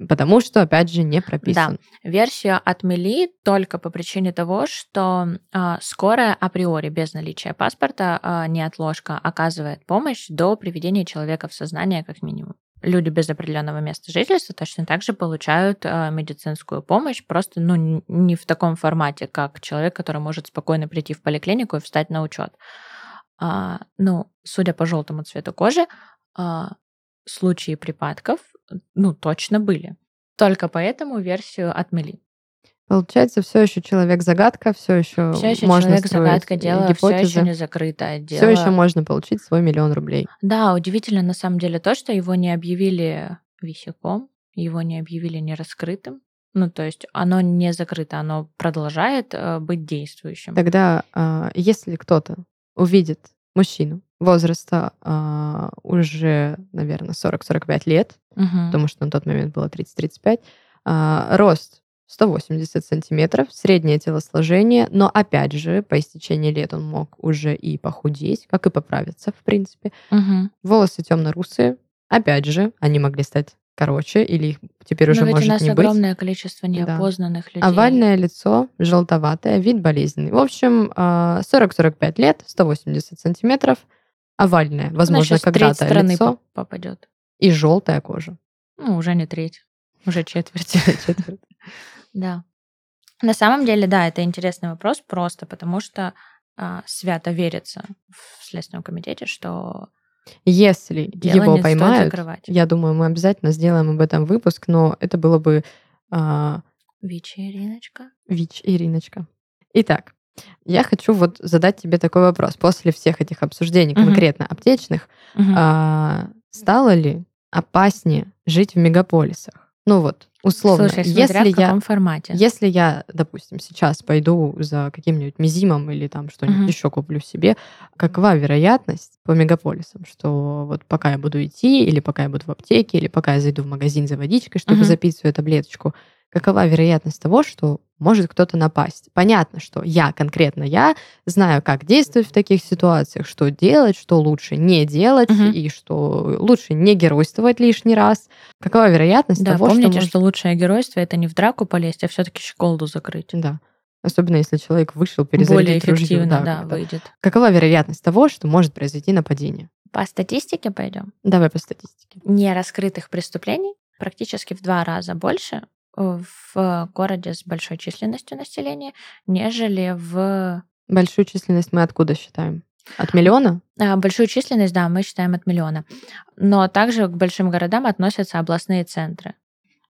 Speaker 1: потому что, опять же, не прописан.
Speaker 2: Версию отмели только по причине того, что а, скорая априори без наличия паспорта, а, неотложка, оказывает помощь до приведения человека в сознание как минимум. Люди без определенного места жительства точно так же получают а, медицинскую помощь, просто ну, не в таком формате, как человек, который может спокойно прийти в поликлинику и встать на учет. А, ну, судя по желтому цвету кожи, а, случаи припадков, ну, точно были. Только поэтому версию отмели.
Speaker 1: Получается, все еще человек-загадка, все еще
Speaker 2: Все еще
Speaker 1: можно
Speaker 2: человек загадка дело, все
Speaker 1: гипотезы.
Speaker 2: еще не закрытое дело.
Speaker 1: Все еще можно получить свой миллион рублей.
Speaker 2: Да, удивительно на самом деле то, что его не объявили висяком, его не объявили нераскрытым. Ну, то есть оно не закрыто, оно продолжает э, быть действующим.
Speaker 1: Тогда, а, если кто-то увидит мужчину возраста а, уже, наверное, 40-45 лет,
Speaker 2: Мгм.
Speaker 1: потому что на тот момент было 30-35, а, рост 180 сантиметров, среднее телосложение, но опять же, по истечении лет он мог уже и похудеть, как и поправиться, в принципе.
Speaker 2: Мгм.
Speaker 1: Волосы темно-русые, опять же, они могли стать короче, или их теперь уже
Speaker 2: Но ведь
Speaker 1: может
Speaker 2: у нас
Speaker 1: не быть.
Speaker 2: огромное количество
Speaker 1: Да.
Speaker 2: неопознанных людей.
Speaker 1: Овальное лицо, желтоватое, вид болезненный. В общем, а, 40-45 лет, 180 сантиметров, овальное,
Speaker 2: Она
Speaker 1: возможно, когда-то лицо
Speaker 2: поп- попадет.
Speaker 1: и желтая кожа.
Speaker 2: Ну, уже не треть, уже четверть. [laughs]
Speaker 1: Четверть.
Speaker 2: Да. На самом деле, да, это интересный вопрос просто потому, что а, свято верится в Следственном комитете, что
Speaker 1: Если
Speaker 2: дело
Speaker 1: его поймают, я думаю, мы обязательно сделаем об этом выпуск, но это было бы а,
Speaker 2: Вечериночка.
Speaker 1: ВИЧ Ириночка. Итак, я хочу вот задать тебе такой вопрос. После всех этих обсуждений,
Speaker 2: Мгм.
Speaker 1: конкретно аптечных,
Speaker 2: Мгм.
Speaker 1: а, стало ли опаснее жить в мегаполисах? Ну вот, условно,
Speaker 2: Слушай, смотря
Speaker 1: если
Speaker 2: в
Speaker 1: я,
Speaker 2: каком формате.
Speaker 1: если я, допустим, сейчас пойду за каким-нибудь мизимом или там что-нибудь
Speaker 2: Мгм.
Speaker 1: еще куплю себе, какова вероятность по мегаполисам, что вот пока я буду идти, или пока я буду в аптеке, или пока я зайду в магазин за водичкой, чтобы
Speaker 2: Мгм.
Speaker 1: запить свою таблеточку, какова вероятность того, что может кто-то напасть? Понятно, что я, конкретно я, знаю, как действовать в таких ситуациях, что делать, что лучше не делать,
Speaker 2: Мгм.
Speaker 1: и что лучше не геройствовать лишний раз. Какова вероятность
Speaker 2: Да,
Speaker 1: того,
Speaker 2: помните,
Speaker 1: что может...
Speaker 2: что лучшее геройство это не в драку полезть, а все-таки щеколду закрыть.
Speaker 1: Да. Особенно если человек вышел
Speaker 2: Более
Speaker 1: перезарядить ружье,
Speaker 2: эффективно, да,
Speaker 1: как-то.
Speaker 2: выйдет.
Speaker 1: Какова вероятность того, что может произойти нападение?
Speaker 2: По статистике пойдем.
Speaker 1: Давай по статистике.
Speaker 2: Нераскрытых преступлений практически в два раза больше в городе с большой численностью населения, нежели в
Speaker 1: Большую численность мы откуда считаем? От миллиона?
Speaker 2: А, Большую численность, да, мы считаем от миллиона. Но также к большим городам относятся областные центры.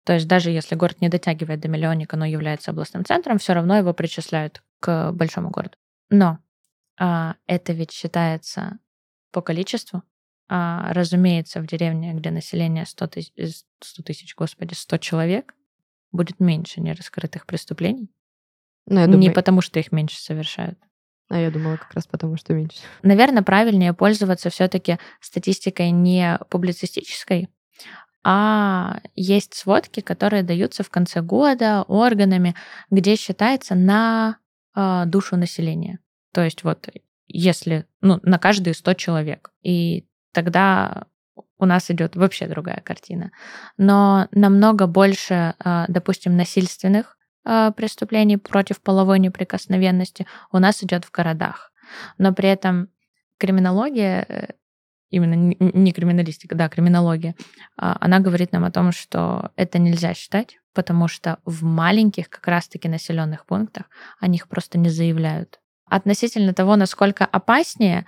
Speaker 2: То есть даже если город не дотягивает до миллионника, но является областным центром, все равно его причисляют к большому городу. Но а, это ведь считается по количеству. А, разумеется, в деревне, где население 100 тысяч, 100 тысяч, господи, 100 человек, будет меньше нераскрытых преступлений.
Speaker 1: Ну, я
Speaker 2: Не
Speaker 1: думаю,
Speaker 2: потому, что их меньше совершают.
Speaker 1: а я думала как раз потому, что меньше.
Speaker 2: Наверное, правильнее пользоваться все-таки статистикой не публицистической, а есть сводки, которые даются в конце года органами, где считается на э, душу населения. То есть вот если ну, на каждые 100 человек. И тогда у нас идет вообще другая картина. Но намного больше, э, допустим, насильственных э, преступлений против половой неприкосновенности у нас идет в городах. Но при этом криминология, э, именно не- не криминалистика, да, криминология, а, она говорит нам о том, что это нельзя считать, потому что в маленьких как раз-таки населенных пунктах о них просто не заявляют. Относительно того, насколько опаснее,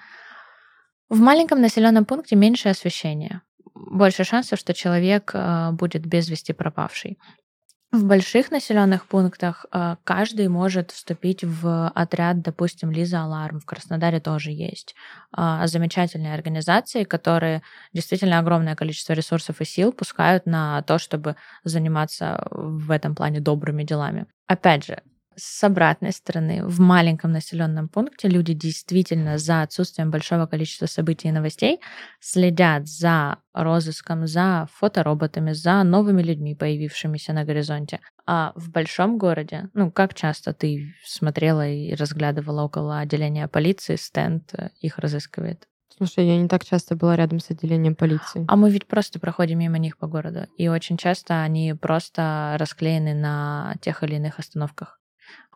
Speaker 2: В маленьком населенном пункте меньше освещения. Больше шансов, что человек э, будет без вести пропавший. В больших населенных пунктах э, каждый может вступить в отряд, допустим, Лиза Аларм. В Краснодаре тоже есть э, замечательные организации, которые действительно огромное количество ресурсов и сил пускают на то, чтобы заниматься в этом плане добрыми делами. Опять же, с обратной стороны, в маленьком населенном пункте люди действительно за отсутствием большого количества событий и новостей следят за розыском, за фотороботами, за новыми людьми, появившимися на горизонте. А в большом городе, ну, как часто ты смотрела и разглядывала около отделения полиции, стенд э, их разыскивает?
Speaker 1: Слушай, я не так часто была рядом с отделением полиции.
Speaker 2: А мы ведь просто проходим мимо них по городу. И очень часто они просто расклеены на тех или иных остановках.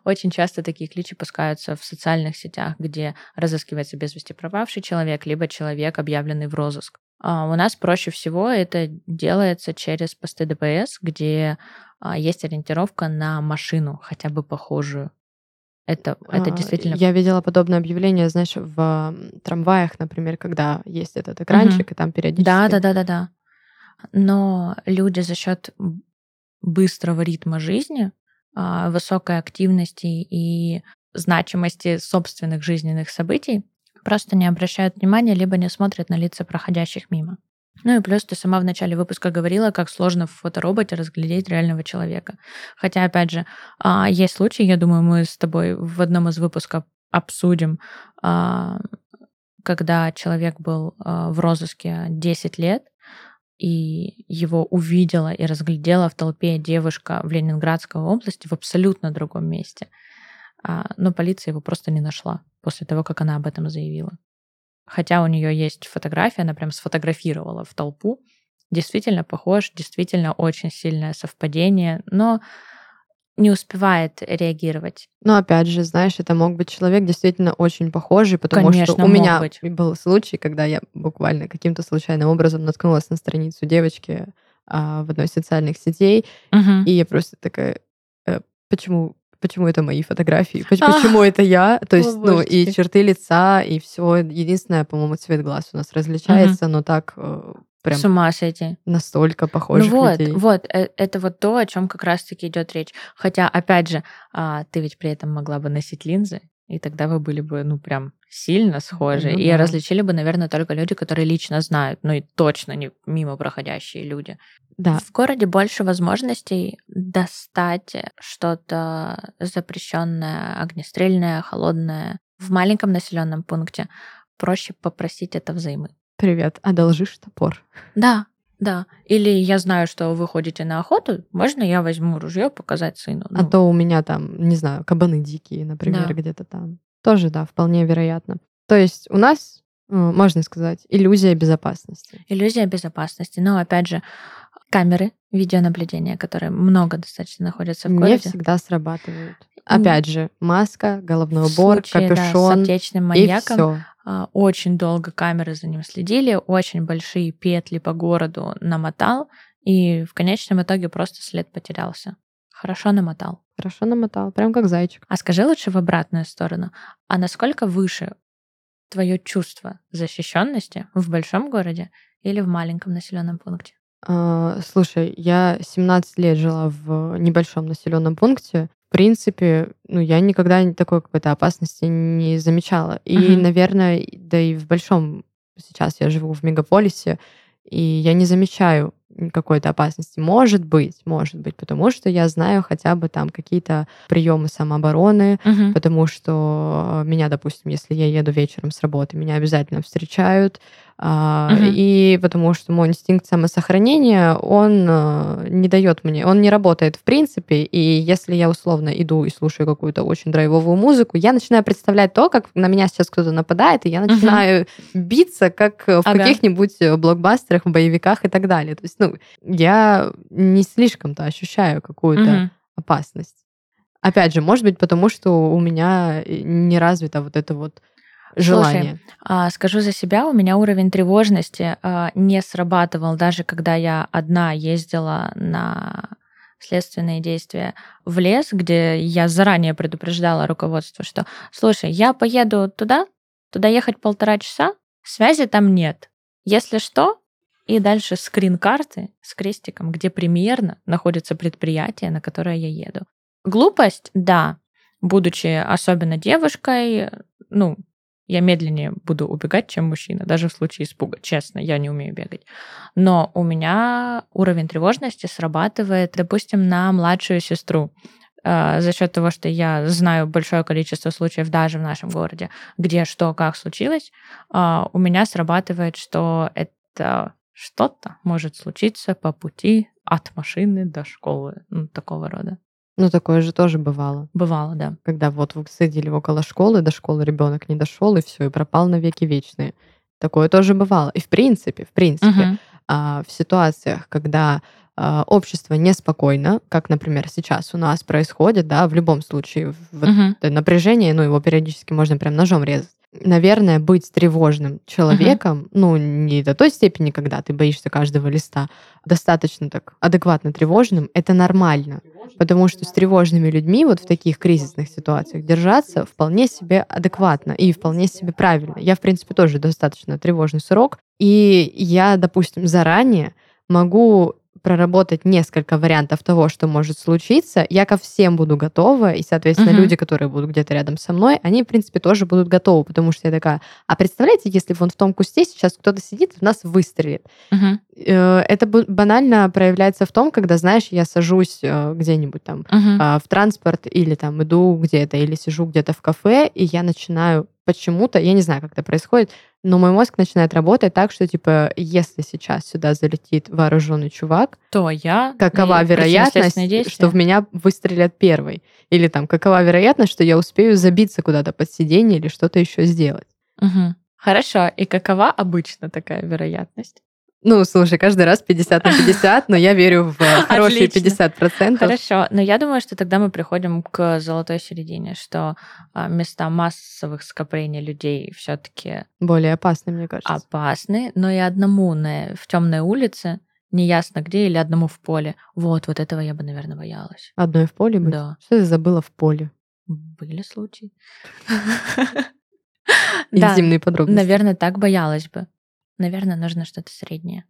Speaker 2: Очень часто такие кличи пускаются в социальных сетях, где разыскивается без вести пропавший человек, либо человек, объявленный в розыск. А у нас проще всего это делается через посты ДПС, где а, есть ориентировка на машину, хотя бы похожую. Это, это
Speaker 1: А,
Speaker 2: действительно...
Speaker 1: Я видела подобное объявление, знаешь, в трамваях, например, когда есть этот экранчик, и там периодически...
Speaker 2: Да, да, да, да, да. Но люди за счет быстрого ритма жизни, высокой активности и значимости собственных жизненных событий просто не обращают внимания, либо не смотрят на лица проходящих мимо. Ну и плюс ты сама в начале выпуска говорила, как сложно в фотороботе разглядеть реального человека. Хотя, опять же, а, есть случаи, я думаю, мы с тобой в одном из выпусков обсудим, а, когда человек был а, в розыске 10 лет, и его увидела и разглядела в толпе девушка в Ленинградской области в абсолютно другом месте. А, Но полиция его просто не нашла после того, как она об этом заявила. Хотя у нее есть фотография, она прям сфотографировала в толпу. Действительно похож, действительно очень сильное совпадение, но не успевает реагировать.
Speaker 1: Но опять же, знаешь, это мог быть человек действительно очень похожий, потому
Speaker 2: Конечно,
Speaker 1: что у меня
Speaker 2: быть.
Speaker 1: был случай, когда я буквально каким-то случайным образом наткнулась на страницу девочки а, в одной из социальных сетей,
Speaker 2: Мгм.
Speaker 1: и я просто такая, «Э, почему, почему это мои фотографии, Поч-
Speaker 2: А. [laughs]
Speaker 1: почему это я? То есть, ну, и черты лица, и все. Единственное, по-моему, цвет глаз у нас различается, но так э, прям
Speaker 2: С ума сойти.
Speaker 1: настолько похожих
Speaker 2: ну вот,
Speaker 1: людей.
Speaker 2: вот, э, это вот то, о чем как раз-таки идет речь. Хотя, опять же, а, ты ведь при этом могла бы носить линзы, и тогда вы были бы, ну, прям сильно схожи.
Speaker 1: Ну
Speaker 2: и
Speaker 1: да.
Speaker 2: различили бы, наверное, только люди, которые лично знают, ну и точно не мимо проходящие люди.
Speaker 1: Да,
Speaker 2: В городе больше возможностей достать что-то запрещенное, огнестрельное, холодное. В маленьком населенном пункте проще попросить это взаймы.
Speaker 1: Привет, одолжишь топор?
Speaker 2: Да, да. Или я знаю, что вы ходите на охоту, можно я возьму ружье показать сыну?
Speaker 1: А
Speaker 2: Ну,
Speaker 1: то у меня там, не знаю, кабаны дикие, например,
Speaker 2: Да.
Speaker 1: где-то там. Тоже, да, вполне вероятно. То есть у нас, э, можно сказать, иллюзия безопасности.
Speaker 2: Иллюзия безопасности. Но опять же, камеры видеонаблюдения, которые много достаточно находятся в
Speaker 1: Не
Speaker 2: городе.
Speaker 1: всегда срабатывают. Опять же, маска, головной убор,
Speaker 2: случае, да, с
Speaker 1: капюшон
Speaker 2: аптечным
Speaker 1: и
Speaker 2: маньяком
Speaker 1: все.
Speaker 2: А, очень долго камеры за ним следили, очень большие петли по городу намотал, и в конечном итоге просто след потерялся. Хорошо намотал.
Speaker 1: Хорошо намотал, прям как зайчик.
Speaker 2: А скажи лучше в обратную сторону. А насколько выше твое чувство защищенности в большом городе или в маленьком населенном пункте?
Speaker 1: А, Слушай, я 17 лет жила в небольшом населенном пункте. В принципе, ну, я никогда ни- такой какой-то опасности не замечала. И,
Speaker 2: Мгм.
Speaker 1: наверное, да и в большом... Сейчас я живу в мегаполисе, и я не замечаю какой-то опасности. Может быть, может быть, потому что я знаю хотя бы там какие-то приемы самообороны, потому что э, меня, допустим, если я еду вечером с работы, меня обязательно встречают,
Speaker 2: Мгм.
Speaker 1: и потому что мой инстинкт самосохранения, он э, не дает мне, он не работает в принципе, и если я условно иду и слушаю какую-то очень драйвовую музыку, я начинаю представлять то, как на меня сейчас кто-то нападает, и я начинаю биться, как э, в
Speaker 2: Ага.
Speaker 1: каких-нибудь блокбастерах, боевиках и так далее. То есть, ну, я не слишком-то ощущаю какую-то
Speaker 2: Мгм.
Speaker 1: опасность. Опять же, может быть, потому что у меня э, не развито вот это вот желание.
Speaker 2: А, скажу за себя, у меня уровень тревожности а, не срабатывал, даже когда я одна ездила на следственные действия в лес, где я заранее предупреждала руководство, что, слушай, я поеду туда, туда ехать полтора часа, Связи там нет. Если что, и дальше скрин карты с крестиком, где примерно находится предприятие, на которое я еду. Глупость, да. Будучи особенно девушкой, ну, я медленнее буду убегать, чем мужчина, даже в случае испуга. Честно, я не умею бегать. Но у меня уровень тревожности срабатывает, допустим, на младшую сестру э, за счет того, что я знаю большое количество случаев даже в нашем городе, где что, как случилось, э, у меня срабатывает, что это что-то может случиться по пути от машины до школы, ну, такого рода.
Speaker 1: Ну, такое же тоже бывало.
Speaker 2: Бывало, да.
Speaker 1: Когда вот вы сидели около школы, до школы ребенок не дошел, и все, и пропал на веки вечные. Такое тоже бывало. И в принципе, в принципе,
Speaker 2: Мгм.
Speaker 1: а, в ситуациях, когда а, общество неспокойно, как, например, сейчас у нас происходит, да, в любом случае, вот это напряжение, ну, его периодически можно прям ножом резать. Наверное, быть тревожным человеком, ну, не до той степени, когда ты боишься каждого листа, достаточно так адекватно тревожным, это нормально. Потому что с тревожными людьми вот в таких кризисных ситуациях держаться вполне себе адекватно и вполне себе правильно. Я, в принципе, тоже достаточно тревожный срок, и я, допустим, заранее могу проработать несколько вариантов того, что может случиться. Я ко всем буду готова, и, соответственно,
Speaker 2: Мгм.
Speaker 1: люди, которые будут где-то рядом со мной, они, в принципе, тоже будут готовы, потому что я такая, а представляете, если вон в том кусте сейчас кто-то сидит, в нас выстрелит. Э, Это банально проявляется в том, когда, знаешь, я сажусь э, где-нибудь там а, в транспорт или там иду где-то, или сижу где-то в кафе, и я начинаю почему-то, я не знаю, как это происходит, но мой мозг начинает работать так, что, типа, если сейчас сюда залетит вооруженный чувак,
Speaker 2: То я...
Speaker 1: какова
Speaker 2: и
Speaker 1: вероятность, что в меня выстрелят первый? Или там, какова вероятность, что я успею забиться куда-то под сиденье или что-то еще сделать?
Speaker 2: Мгм. Хорошо. И какова обычно такая вероятность?
Speaker 1: Ну, слушай, каждый раз 50 на 50, но я верю в э, [laughs] хорошие
Speaker 2: Отлично.
Speaker 1: 50%.
Speaker 2: Хорошо, но я думаю, что тогда мы приходим к золотой середине, что а, места массовых скоплений людей все-таки
Speaker 1: Более опасный, мне кажется.
Speaker 2: опасны, но и одному на, в темной улице, неясно где, или одному в поле. Вот, вот этого я бы, наверное, боялась.
Speaker 1: Одной в поле быть?
Speaker 2: Да.
Speaker 1: Что ты забыла в поле?
Speaker 2: Были случаи.
Speaker 1: Интимные [laughs] подробности.
Speaker 2: наверное, так боялась бы. Наверное, нужно что-то среднее.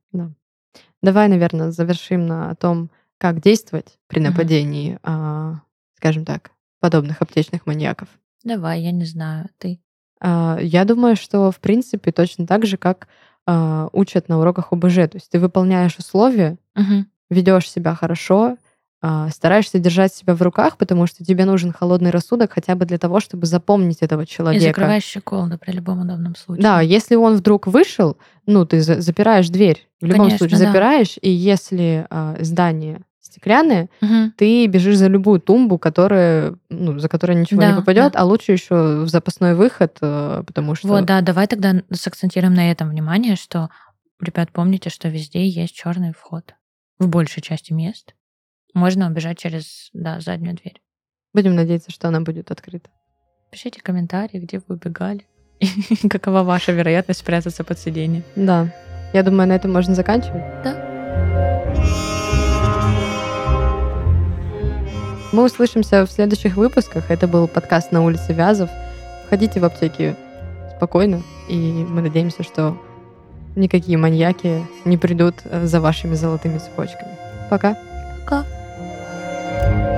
Speaker 1: Давай, наверное, завершим на том, как действовать при нападении, а, скажем так, подобных аптечных маньяков.
Speaker 2: Давай, я не знаю, ты.
Speaker 1: А, Я думаю, что в принципе точно так же, как а, учат на уроках ОБЖ. То есть ты выполняешь условия,
Speaker 2: Мгм.
Speaker 1: ведешь себя хорошо, стараешься держать себя в руках, потому что тебе нужен холодный рассудок хотя бы для того, чтобы запомнить этого
Speaker 2: И
Speaker 1: человека.
Speaker 2: закрываешь щеколду при любом удобном случае.
Speaker 1: Да, если он вдруг вышел, ну, ты за- запираешь дверь. В любом
Speaker 2: Конечно,
Speaker 1: случае
Speaker 2: да.
Speaker 1: запираешь, и если а, здание стеклянное,
Speaker 2: Мгм.
Speaker 1: ты бежишь за любую тумбу, которая, ну, за которой ничего не
Speaker 2: Да,
Speaker 1: попадет,
Speaker 2: да.
Speaker 1: а лучше еще в запасной выход, э, потому что
Speaker 2: Вот, да, давай тогда сакцентируем на этом внимание, что, ребят, помните, что везде есть черный вход. В большей части мест. Можно убежать через, да, заднюю дверь.
Speaker 1: будем надеяться, что она будет открыта.
Speaker 2: Пишите комментарии, где вы убегали. И [laughs] какова ваша вероятность спрятаться под сиденье.
Speaker 1: Да. Я думаю, на этом можно заканчивать.
Speaker 2: Да.
Speaker 1: Мы услышимся в следующих выпусках. Это был подкаст на улице Вязов. Ходите в аптеки спокойно, и мы надеемся, что никакие маньяки не придут э, за вашими золотыми цепочками. Пока.
Speaker 2: Пока. thank you